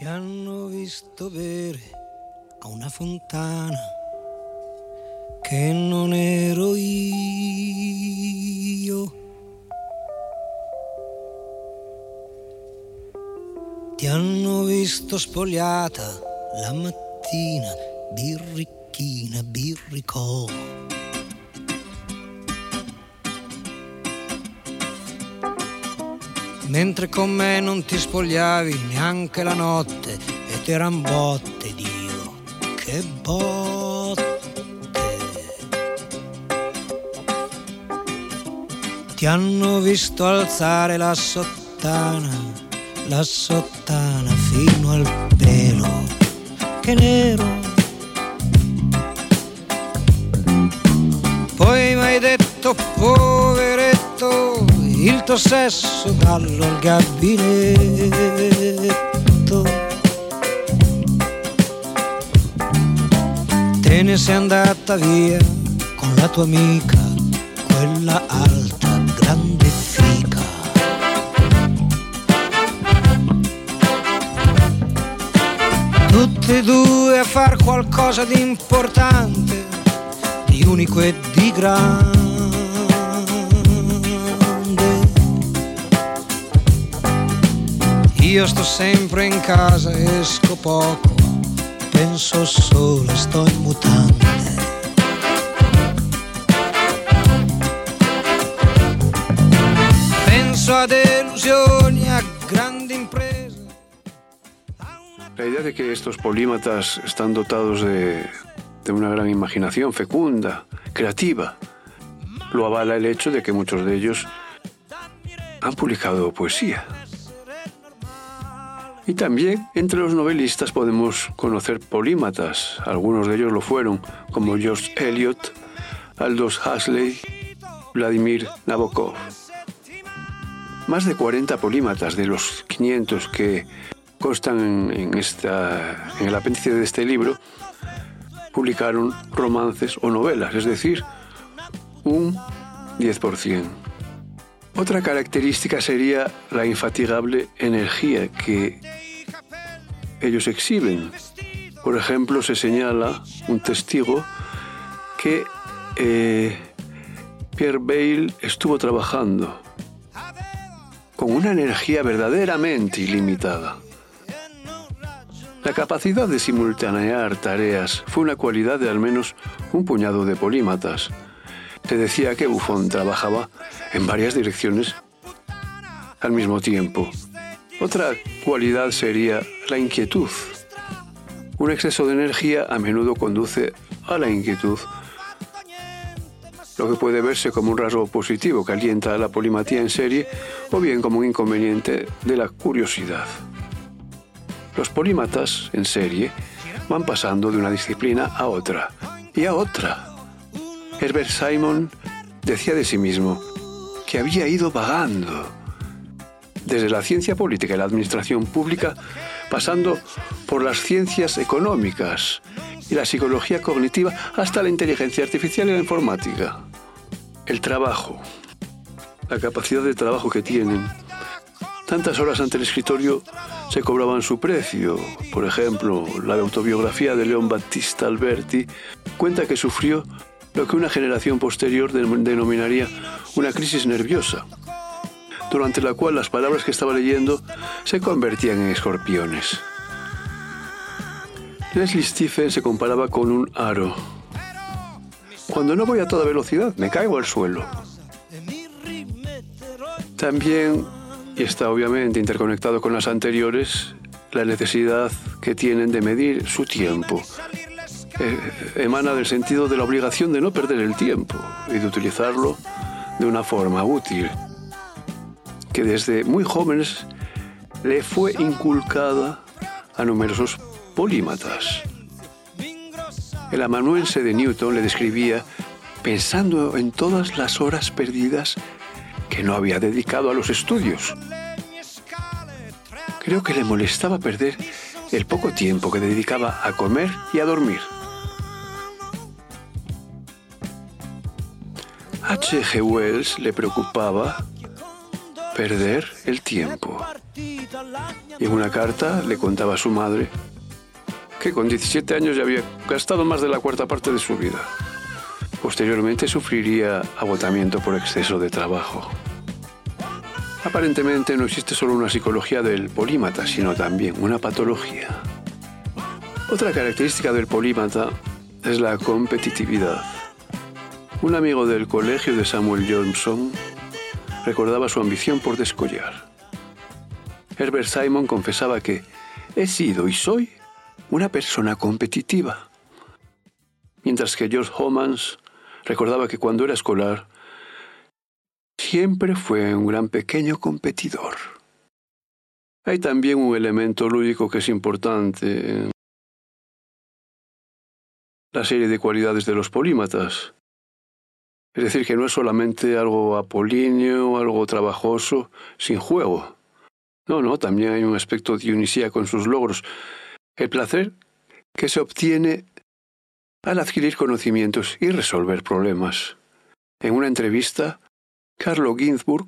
Ti hanno visto bere a una fontana che non ero io. Ti hanno visto spogliata la mattina, birricchina, birricò. Mentre con me non ti spogliavi neanche la notte e t'eran botte, Dio, che botte. Ti hanno visto alzare la sottana, la sottana fino al pelo, che nero. Poi mi hai detto, poveretto, il tuo sesso gallo al gabinetto. Te ne sei andata via con la tua amica, quella alta, grande fica. Tutte e due a far qualcosa di importante, di unico e di grande. Io sto sempre in casa, esco poco, penso solo, sto in mutande. Penso a delusioni, a grandi imprese. La idea de que estos polímatas están dotados de, de una gran imaginación fecunda, creativa, lo avala el hecho de que muchos de ellos han publicado poesía. Y también entre los novelistas podemos conocer polímatas, algunos de ellos lo fueron, como George Eliot, Aldous Huxley, Vladimir Nabokov. Más de 40 polímatas de los 500 que constan en, esta, en el apéndice de este libro publicaron romances o novelas, es decir, un 10%. Otra característica sería la infatigable energía que ellos exhiben. Por ejemplo, se señala un testigo que eh, Pierre Bayle estuvo trabajando con una energía verdaderamente ilimitada. La capacidad de simultanear tareas fue una cualidad de al menos un puñado de polímatas. Se decía que Buffon trabajaba en varias direcciones al mismo tiempo. Otra cualidad sería la inquietud. Un exceso de energía a menudo conduce a la inquietud, lo que puede verse como un rasgo positivo que alienta a la polimatía en serie o bien como un inconveniente de la curiosidad. Los polímatas en serie van pasando de una disciplina a otra y a otra. Herbert Simon decía de sí mismo que había ido vagando desde la ciencia política y la administración pública, pasando por las ciencias económicas y la psicología cognitiva hasta la inteligencia artificial y la informática. El trabajo, la capacidad de trabajo que tienen. Tantas horas ante el escritorio se cobraban su precio. Por ejemplo, la autobiografía de León Battista Alberti cuenta que sufrió lo que una generación posterior denominaría una crisis nerviosa, durante la cual las palabras que estaba leyendo se convertían en escorpiones. Leslie Stephen se comparaba con un aro. Cuando no voy a toda velocidad, me caigo al suelo. También, y está obviamente interconectado con las anteriores, la necesidad que tienen de medir su tiempo. Eh, emana del sentido de la obligación de no perder el tiempo y de utilizarlo de una forma útil, que desde muy jóvenes le fue inculcada a numerosos polímatas. El amanuense de Newton le describía pensando en todas las horas perdidas que no había dedicado a los estudios. Creo que le molestaba perder el poco tiempo que dedicaba a comer y a dormir. H. G. Wells le preocupaba perder el tiempo. En una carta le contaba a su madre que con 17 años ya había gastado más de la cuarta parte de su vida. Posteriormente sufriría agotamiento por exceso de trabajo. Aparentemente no existe solo una psicología del polímata, sino también una patología. Otra característica del polímata es la competitividad. Un amigo del colegio de Samuel Johnson recordaba su ambición por descollar. Herbert Simon confesaba que he sido y soy una persona competitiva. Mientras que George Homans recordaba que cuando era escolar siempre fue un gran pequeño competidor. Hay también un elemento lúdico que es importante la serie de cualidades de los polímatas. Es decir, que no es solamente algo apolíneo, algo trabajoso, sin juego. No, no, también hay un aspecto dionisíaco en sus logros. El placer que se obtiene al adquirir conocimientos y resolver problemas. En una entrevista, Carlo Ginzburg,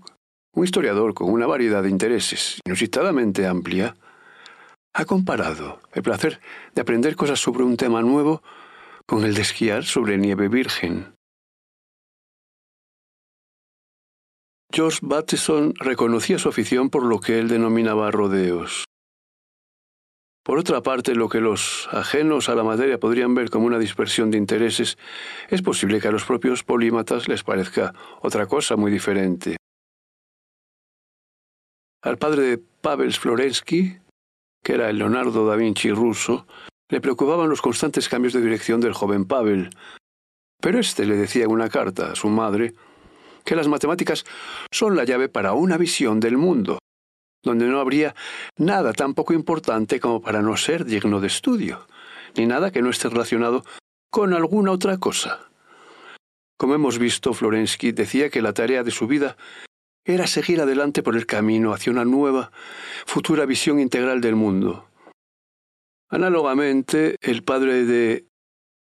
un historiador con una variedad de intereses inusitadamente amplia, ha comparado el placer de aprender cosas sobre un tema nuevo con el de esquiar sobre nieve virgen. George Bateson reconocía su afición por lo que él denominaba rodeos. Por otra parte, lo que los ajenos a la materia podrían ver como una dispersión de intereses, es posible que a los propios polímatas les parezca otra cosa muy diferente. Al padre de Pavel Florensky, que era el Leonardo da Vinci ruso, le preocupaban los constantes cambios de dirección del joven Pavel. Pero éste le decía en una carta a su madre que las matemáticas son la llave para una visión del mundo donde no habría nada tan poco importante como para no ser digno de estudio, ni nada que no esté relacionado con alguna otra cosa. Como hemos visto, Florensky decía que la tarea de su vida era seguir adelante por el camino hacia una nueva, futura visión integral del mundo. Análogamente, el padre de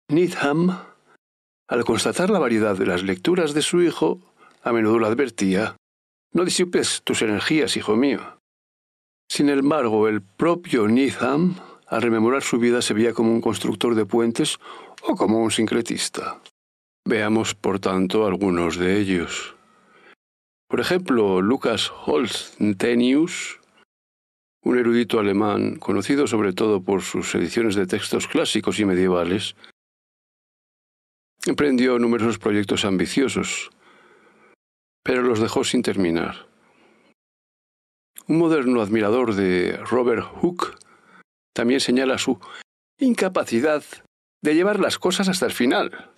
Needham, al constatar la variedad de las lecturas de su hijo, a menudo le advertía, no disipes tus energías, hijo mío. Sin embargo, el propio Needham, al rememorar su vida, se veía como un constructor de puentes o como un sincretista. Veamos, por tanto, algunos de ellos. Por ejemplo, Lucas Holstenius, un erudito alemán conocido sobre todo por sus ediciones de textos clásicos y medievales, emprendió numerosos proyectos ambiciosos, pero los dejó sin terminar. Un moderno admirador de Robert Hooke también señala su incapacidad de llevar las cosas hasta el final,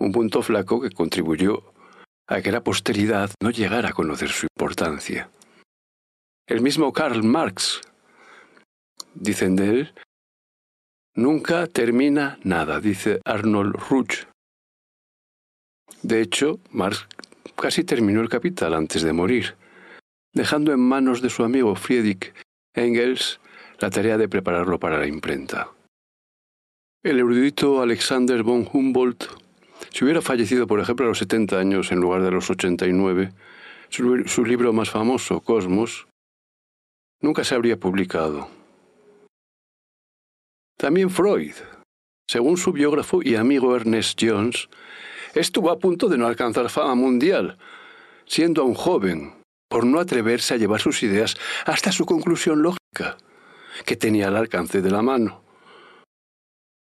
un punto flaco que contribuyó a que la posteridad no llegara a conocer su importancia. El mismo Karl Marx, dicen de él, nunca termina nada, dice Arnold Ruch. De hecho, Marx casi terminó el capital antes de morir dejando en manos de su amigo Friedrich Engels la tarea de prepararlo para la imprenta. El erudito Alexander von Humboldt, si hubiera fallecido, por ejemplo, a los 70 años en lugar de los 89, su, su libro más famoso, Cosmos, nunca se habría publicado. También Freud, según su biógrafo y amigo Ernest Jones, estuvo a punto de no alcanzar fama mundial, siendo aún joven, por no atreverse a llevar sus ideas hasta su conclusión lógica, que tenía al alcance de la mano.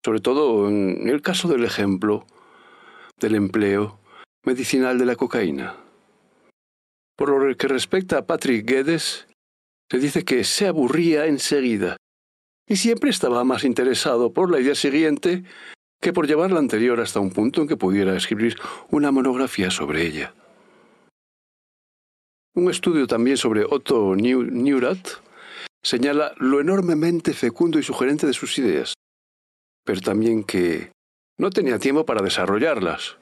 Sobre todo en el caso del ejemplo del empleo medicinal de la cocaína. Por lo que respecta a Patrick Guedes, se dice que se aburría enseguida y siempre estaba más interesado por la idea siguiente que por llevar la anterior hasta un punto en que pudiera escribir una monografía sobre ella. Un estudio también sobre Otto Neurath señala lo enormemente fecundo y sugerente de sus ideas, pero también que no tenía tiempo para desarrollarlas.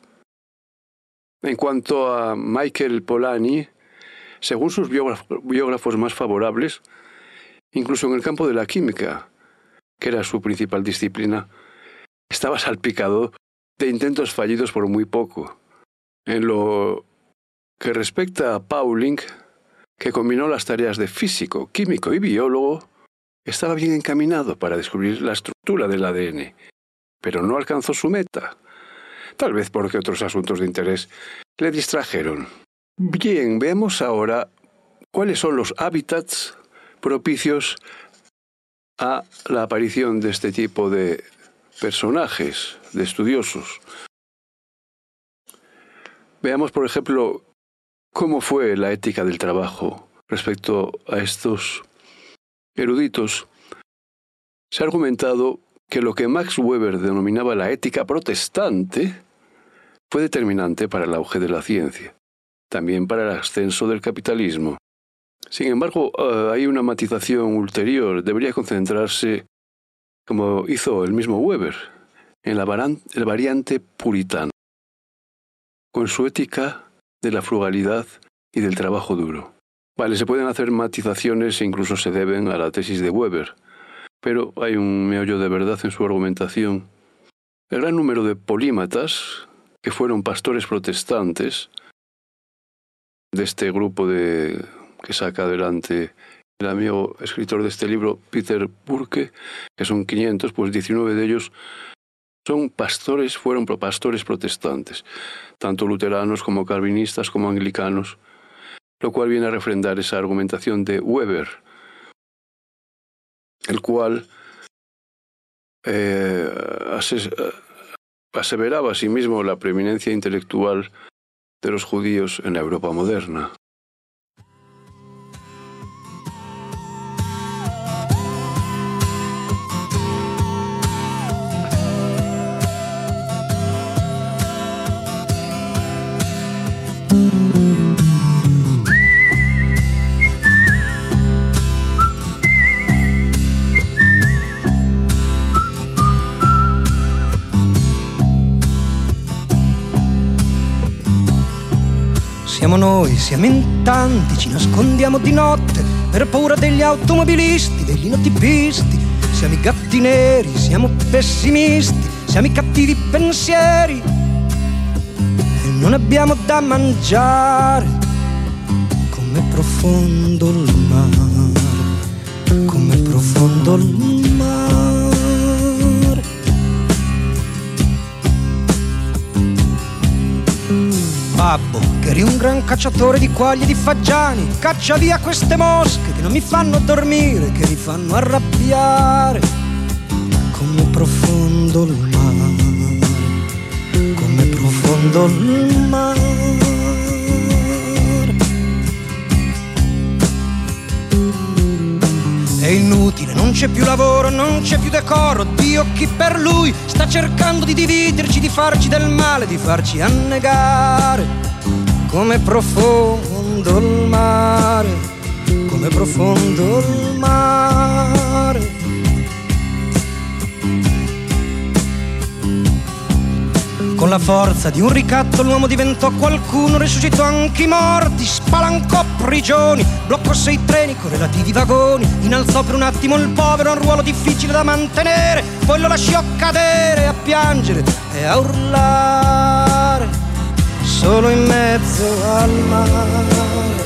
En cuanto a Michael Polanyi, según sus biógrafos más favorables, incluso en el campo de la química, que era su principal disciplina, estaba salpicado de intentos fallidos por muy poco. En lo que respecta a Pauling, que combinó las tareas de físico, químico y biólogo, estaba bien encaminado para descubrir la estructura del ADN, pero no alcanzó su meta tal vez porque otros asuntos de interés le distrajeron. Bien, veamos ahora cuáles son los hábitats propicios a la aparición de este tipo de personajes, de estudiosos. Veamos, por ejemplo, cómo fue la ética del trabajo respecto a estos eruditos. Se ha argumentado que lo que Max Weber denominaba la ética protestante fue determinante para el auge de la ciencia, también para el ascenso del capitalismo. Sin embargo, eh, hay una matización ulterior. Debería concentrarse, como hizo el mismo Weber, en la variante puritana, con su ética de la frugalidad y del trabajo duro. Vale, se pueden hacer matizaciones e incluso se deben a la tesis de Weber, pero hay un meollo de verdad en su argumentación. El gran número de polímatas, que fueron pastores protestantes, de este grupo de, que saca adelante el amigo escritor de este libro, Peter Burke, que son 500, pues 19 de ellos son pastores, fueron pastores protestantes, tanto luteranos como calvinistas como anglicanos, lo cual viene a refrendar esa argumentación de Weber, el cual eh, aseveraba asimismo la preeminencia intelectual de los judíos en la Europa moderna. Siamo noi, siamo in tanti, ci nascondiamo di notte per paura degli automobilisti, degli notipisti. Siamo i gatti neri, siamo pessimisti, siamo i cattivi pensieri. E non abbiamo da mangiare. Come profondo il mare, come profondo il mare. Babbo, che eri un gran cacciatore di quaglie e di fagiani, caccia via queste mosche che non mi fanno dormire, che mi fanno arrabbiare. Come profondo il mare, come profondo il mare. È inutile, non c'è più lavoro, non c'è più decoro. Dio chi per lui sta cercando di dividerci, di farci del male, di farci annegare. Come profondo il mare, come profondo il mare. La forza di un ricatto l'uomo diventò qualcuno, risuscitò anche i morti, spalancò prigioni, bloccò sei treni con relativi vagoni, innalzò per un attimo il povero a un ruolo difficile da mantenere, poi lo lasciò cadere a piangere e a urlare, solo in mezzo al mare,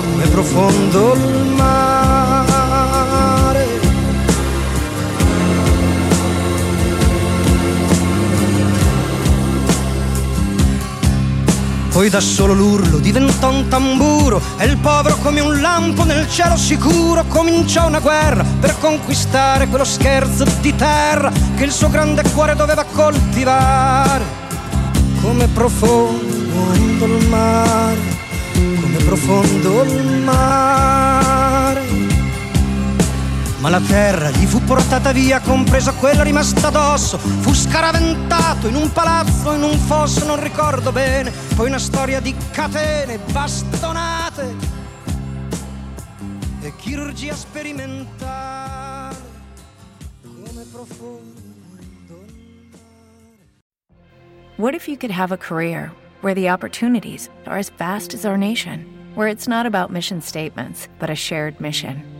come profondo il mare Poi da solo l'urlo diventò un tamburo e il povero come un lampo nel cielo sicuro cominciò una guerra per conquistare quello scherzo di terra che il suo grande cuore doveva coltivare. Come profondo il mare, come profondo il mare ma la terra gli fu portata via, compreso quella rimasta addosso. Fu scaraventato in un palazzo, in un fosso, non ricordo bene. Poi una storia di catene, bastonate. E chi chirurgia sperimentale, come profondo What if you could have a career where the opportunities are as vast as our nation, where it's not about mission statements, but a shared mission?